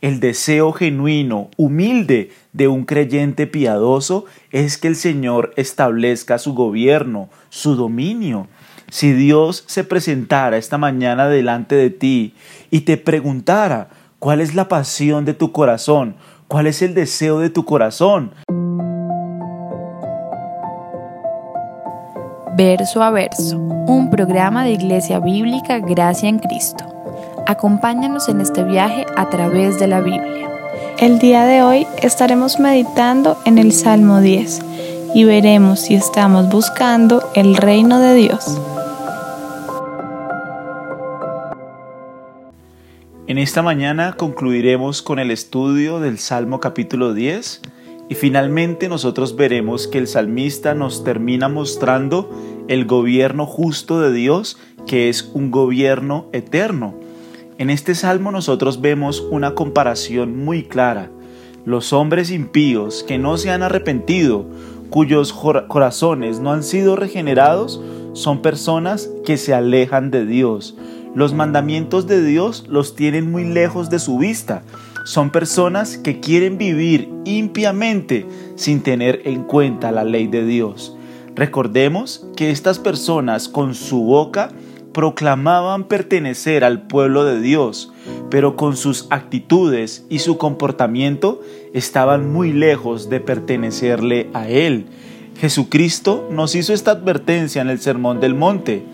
El deseo genuino, humilde de un creyente piadoso es que el Señor establezca su gobierno, su dominio. Si Dios se presentara esta mañana delante de ti y te preguntara cuál es la pasión de tu corazón, cuál es el deseo de tu corazón, Verso a Verso, un programa de Iglesia Bíblica Gracia en Cristo. Acompáñanos en este viaje a través de la Biblia. El día de hoy estaremos meditando en el Salmo 10 y veremos si estamos buscando el reino de Dios. En esta mañana concluiremos con el estudio del Salmo capítulo 10 y finalmente nosotros veremos que el salmista nos termina mostrando el gobierno justo de Dios, que es un gobierno eterno. En este salmo nosotros vemos una comparación muy clara. Los hombres impíos que no se han arrepentido, cuyos corazones no han sido regenerados, son personas que se alejan de Dios. Los mandamientos de Dios los tienen muy lejos de su vista son personas que quieren vivir impiamente sin tener en cuenta la ley de Dios. Recordemos que estas personas con su boca proclamaban pertenecer al pueblo de Dios, pero con sus actitudes y su comportamiento estaban muy lejos de pertenecerle a Él. Jesucristo nos hizo esta advertencia en el Sermón del Monte.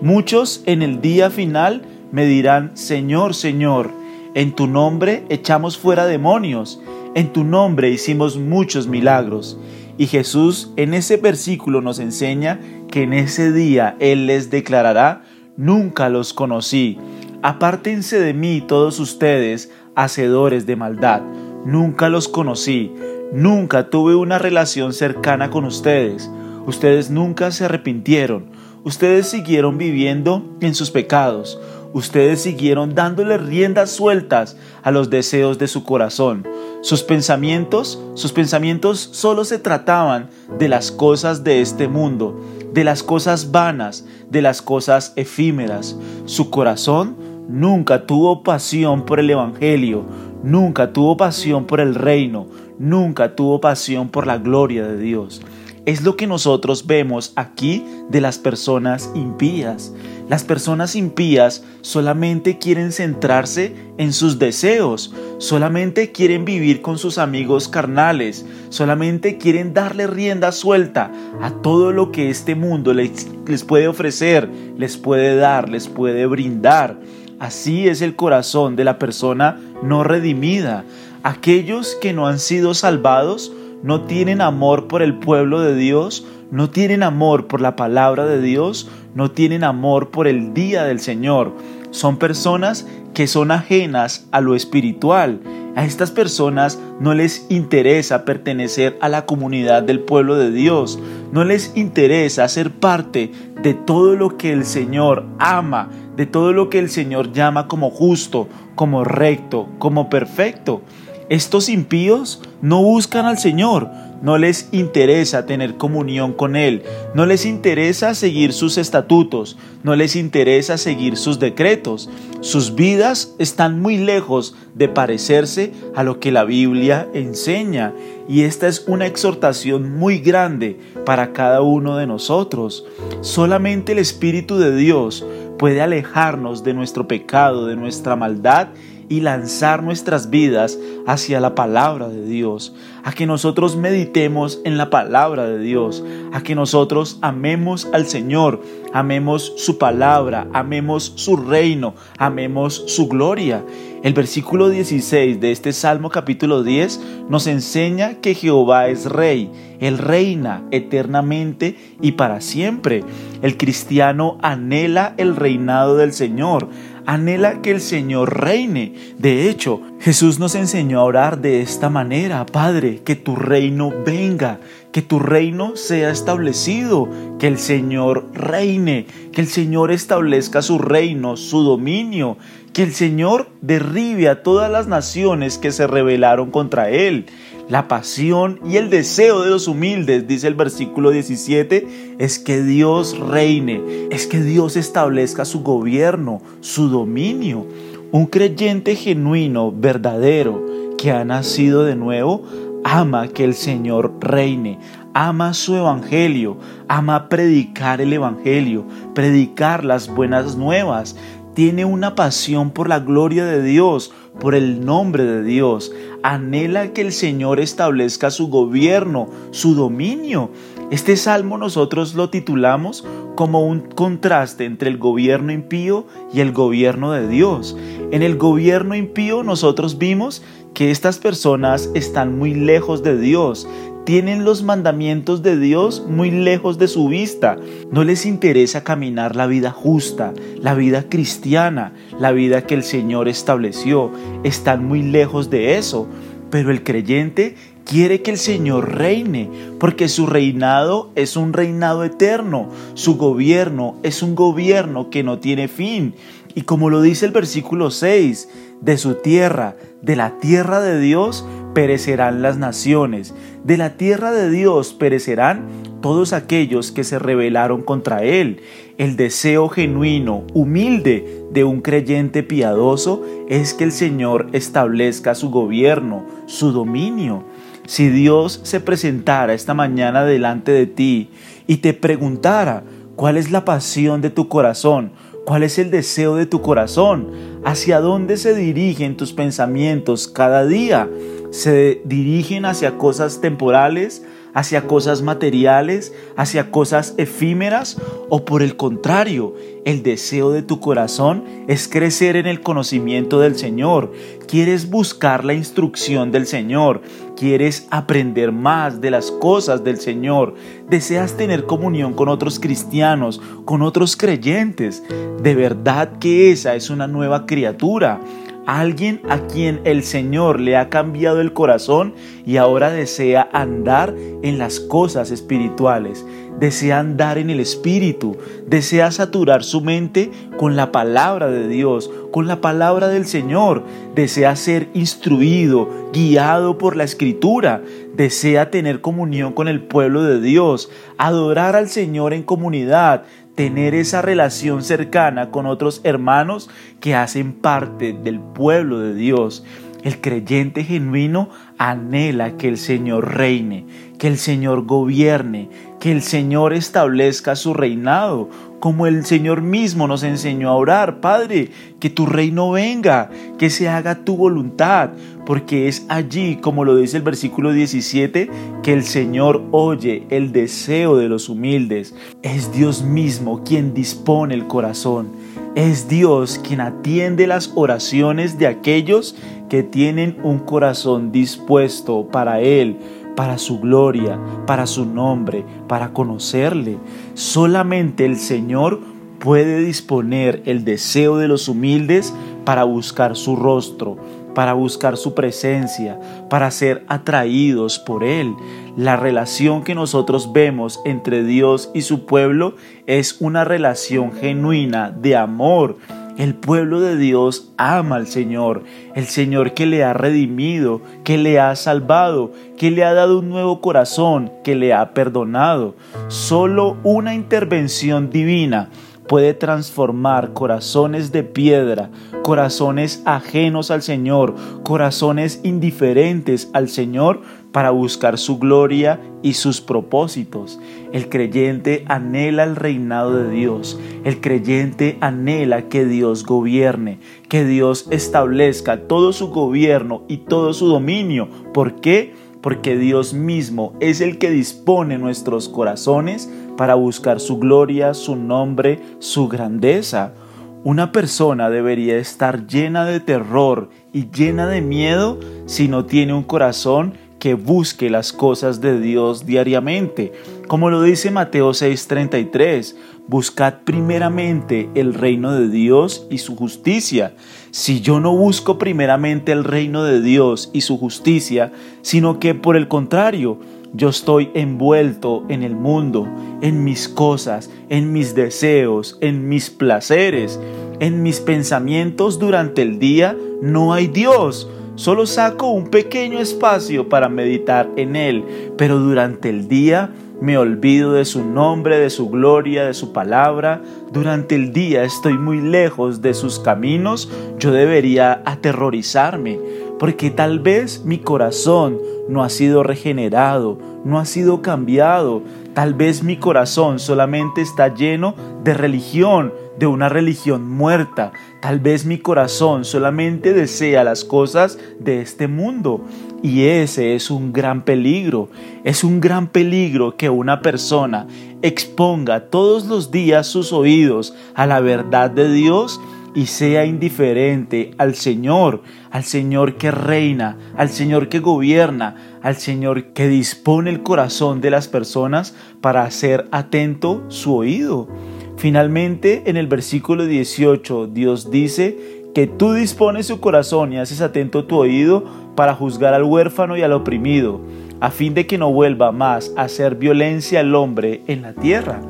Muchos en el día final me dirán, Señor, Señor, en tu nombre echamos fuera demonios, en tu nombre hicimos muchos milagros. Y Jesús en ese versículo nos enseña que en ese día Él les declarará, nunca los conocí. Apártense de mí todos ustedes, hacedores de maldad. Nunca los conocí. Nunca tuve una relación cercana con ustedes. Ustedes nunca se arrepintieron. Ustedes siguieron viviendo en sus pecados ustedes siguieron dándole riendas sueltas a los deseos de su corazón. Sus pensamientos, sus pensamientos solo se trataban de las cosas de este mundo, de las cosas vanas, de las cosas efímeras. Su corazón nunca tuvo pasión por el Evangelio, nunca tuvo pasión por el reino, nunca tuvo pasión por la gloria de Dios. Es lo que nosotros vemos aquí de las personas impías. Las personas impías solamente quieren centrarse en sus deseos, solamente quieren vivir con sus amigos carnales, solamente quieren darle rienda suelta a todo lo que este mundo les, les puede ofrecer, les puede dar, les puede brindar. Así es el corazón de la persona no redimida. Aquellos que no han sido salvados no tienen amor por el pueblo de Dios, no tienen amor por la palabra de Dios, no tienen amor por el día del Señor. Son personas que son ajenas a lo espiritual. A estas personas no les interesa pertenecer a la comunidad del pueblo de Dios. No les interesa ser parte de todo lo que el Señor ama, de todo lo que el Señor llama como justo, como recto, como perfecto. Estos impíos no buscan al Señor, no les interesa tener comunión con Él, no les interesa seguir sus estatutos, no les interesa seguir sus decretos. Sus vidas están muy lejos de parecerse a lo que la Biblia enseña y esta es una exhortación muy grande para cada uno de nosotros. Solamente el Espíritu de Dios puede alejarnos de nuestro pecado, de nuestra maldad y lanzar nuestras vidas hacia la palabra de Dios, a que nosotros meditemos en la palabra de Dios, a que nosotros amemos al Señor, amemos su palabra, amemos su reino, amemos su gloria. El versículo 16 de este Salmo capítulo 10 nos enseña que Jehová es rey, Él reina eternamente y para siempre. El cristiano anhela el reinado del Señor, anhela que el Señor reine. De hecho, Jesús nos enseñó a orar de esta manera, Padre, que tu reino venga, que tu reino sea establecido, que el Señor reine, que el Señor establezca su reino, su dominio, que el Señor derribe a todas las naciones que se rebelaron contra Él. La pasión y el deseo de los humildes, dice el versículo 17, es que Dios reine, es que Dios establezca su gobierno, su dominio. Un creyente genuino, verdadero, que ha nacido de nuevo, ama que el Señor reine, ama su evangelio, ama predicar el evangelio, predicar las buenas nuevas, tiene una pasión por la gloria de Dios, por el nombre de Dios, anhela que el Señor establezca su gobierno, su dominio. Este salmo nosotros lo titulamos como un contraste entre el gobierno impío y el gobierno de Dios. En el gobierno impío nosotros vimos que estas personas están muy lejos de Dios, tienen los mandamientos de Dios muy lejos de su vista. No les interesa caminar la vida justa, la vida cristiana, la vida que el Señor estableció. Están muy lejos de eso. Pero el creyente quiere que el Señor reine, porque su reinado es un reinado eterno, su gobierno es un gobierno que no tiene fin. Y como lo dice el versículo 6, de su tierra, de la tierra de Dios, perecerán las naciones, de la tierra de Dios perecerán todos aquellos que se rebelaron contra Él. El deseo genuino, humilde de un creyente piadoso es que el Señor establezca su gobierno, su dominio. Si Dios se presentara esta mañana delante de ti y te preguntara cuál es la pasión de tu corazón, cuál es el deseo de tu corazón, hacia dónde se dirigen tus pensamientos cada día, se dirigen hacia cosas temporales, hacia cosas materiales, hacia cosas efímeras o por el contrario, el deseo de tu corazón es crecer en el conocimiento del Señor, quieres buscar la instrucción del Señor, quieres aprender más de las cosas del Señor, deseas tener comunión con otros cristianos, con otros creyentes, de verdad que esa es una nueva criatura alguien a quien el Señor le ha cambiado el corazón y ahora desea andar en las cosas espirituales, desea andar en el Espíritu, desea saturar su mente con la palabra de Dios, con la palabra del Señor, desea ser instruido, guiado por la Escritura, desea tener comunión con el pueblo de Dios, adorar al Señor en comunidad, tener esa relación cercana con otros hermanos que hacen parte del pueblo de Dios. El creyente genuino anhela que el Señor reine, que el Señor gobierne, que el Señor establezca su reinado, como el Señor mismo nos enseñó a orar, Padre, que tu reino venga, que se haga tu voluntad, porque es allí, como lo dice el versículo 17, que el Señor oye el deseo de los humildes. Es Dios mismo quien dispone el corazón. Es Dios quien atiende las oraciones de aquellos que tienen un corazón dispuesto para Él, para su gloria, para su nombre, para conocerle. Solamente el Señor puede disponer el deseo de los humildes para buscar su rostro, para buscar su presencia, para ser atraídos por Él. La relación que nosotros vemos entre Dios y su pueblo es una relación genuina de amor. El pueblo de Dios ama al Señor, el Señor que le ha redimido, que le ha salvado, que le ha dado un nuevo corazón, que le ha perdonado. Solo una intervención divina puede transformar corazones de piedra, corazones ajenos al Señor, corazones indiferentes al Señor para buscar su gloria y sus propósitos. El creyente anhela el reinado de Dios. El creyente anhela que Dios gobierne, que Dios establezca todo su gobierno y todo su dominio. ¿Por qué? Porque Dios mismo es el que dispone nuestros corazones para buscar su gloria, su nombre, su grandeza. Una persona debería estar llena de terror y llena de miedo si no tiene un corazón que busque las cosas de Dios diariamente. Como lo dice Mateo 6:33, buscad primeramente el reino de Dios y su justicia. Si yo no busco primeramente el reino de Dios y su justicia, sino que por el contrario, yo estoy envuelto en el mundo, en mis cosas, en mis deseos, en mis placeres, en mis pensamientos durante el día. No hay Dios. Solo saco un pequeño espacio para meditar en Él, pero durante el día me olvido de su nombre, de su gloria, de su palabra. Durante el día estoy muy lejos de sus caminos. Yo debería aterrorizarme, porque tal vez mi corazón no ha sido regenerado, no ha sido cambiado. Tal vez mi corazón solamente está lleno de religión, de una religión muerta. Tal vez mi corazón solamente desea las cosas de este mundo. Y ese es un gran peligro. Es un gran peligro que una persona exponga todos los días sus oídos a la verdad de Dios y sea indiferente al Señor, al Señor que reina, al Señor que gobierna, al Señor que dispone el corazón de las personas para hacer atento su oído. Finalmente, en el versículo 18, Dios dice que tú dispones su corazón y haces atento tu oído para juzgar al huérfano y al oprimido, a fin de que no vuelva más a hacer violencia al hombre en la tierra.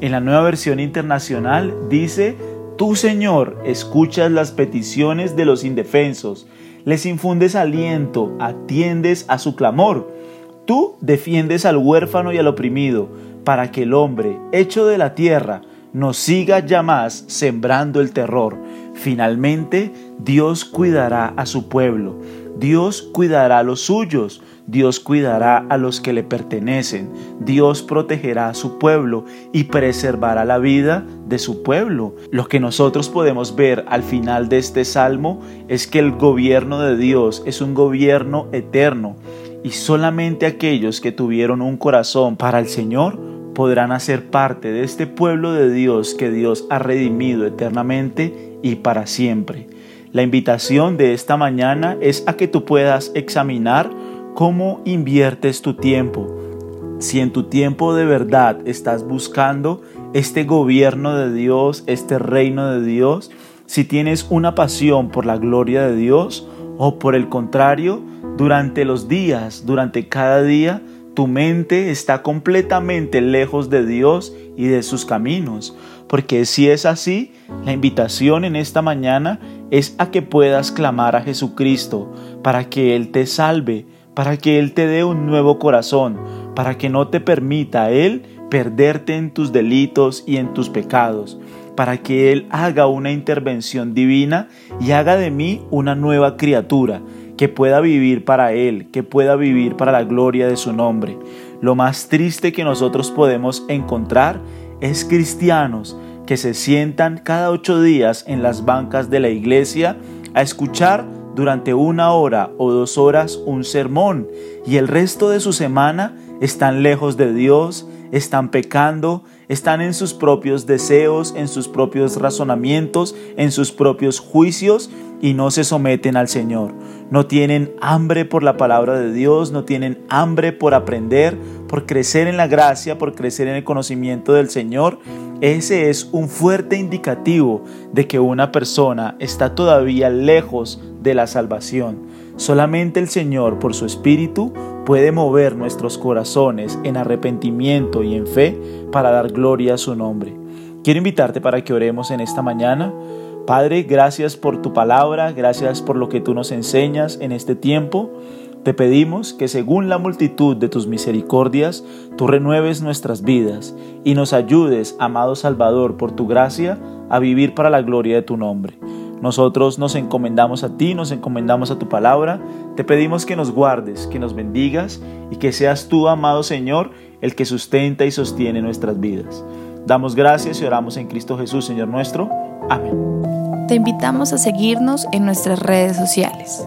En la nueva versión internacional dice, Tú, Señor, escuchas las peticiones de los indefensos, les infundes aliento, atiendes a su clamor. Tú defiendes al huérfano y al oprimido, para que el hombre, hecho de la tierra, no siga ya más sembrando el terror. Finalmente, Dios cuidará a su pueblo, Dios cuidará a los suyos, Dios cuidará a los que le pertenecen, Dios protegerá a su pueblo y preservará la vida de su pueblo. Lo que nosotros podemos ver al final de este salmo es que el gobierno de Dios es un gobierno eterno y solamente aquellos que tuvieron un corazón para el Señor podrán hacer parte de este pueblo de Dios que Dios ha redimido eternamente y para siempre. La invitación de esta mañana es a que tú puedas examinar cómo inviertes tu tiempo. Si en tu tiempo de verdad estás buscando este gobierno de Dios, este reino de Dios, si tienes una pasión por la gloria de Dios o por el contrario, durante los días, durante cada día, tu mente está completamente lejos de Dios y de sus caminos. Porque si es así, la invitación en esta mañana es a que puedas clamar a Jesucristo para que Él te salve, para que Él te dé un nuevo corazón, para que no te permita Él perderte en tus delitos y en tus pecados, para que Él haga una intervención divina y haga de mí una nueva criatura, que pueda vivir para Él, que pueda vivir para la gloria de su nombre. Lo más triste que nosotros podemos encontrar es cristianos que se sientan cada ocho días en las bancas de la iglesia a escuchar durante una hora o dos horas un sermón y el resto de su semana están lejos de Dios, están pecando, están en sus propios deseos, en sus propios razonamientos, en sus propios juicios y no se someten al Señor. No tienen hambre por la palabra de Dios, no tienen hambre por aprender, por crecer en la gracia, por crecer en el conocimiento del Señor. Ese es un fuerte indicativo de que una persona está todavía lejos de la salvación. Solamente el Señor, por su Espíritu, puede mover nuestros corazones en arrepentimiento y en fe para dar gloria a su nombre. Quiero invitarte para que oremos en esta mañana. Padre, gracias por tu palabra, gracias por lo que tú nos enseñas en este tiempo. Te pedimos que según la multitud de tus misericordias, tú renueves nuestras vidas y nos ayudes, amado Salvador, por tu gracia, a vivir para la gloria de tu nombre. Nosotros nos encomendamos a ti, nos encomendamos a tu palabra. Te pedimos que nos guardes, que nos bendigas y que seas tú, amado Señor, el que sustenta y sostiene nuestras vidas. Damos gracias y oramos en Cristo Jesús, Señor nuestro. Amén. Te invitamos a seguirnos en nuestras redes sociales.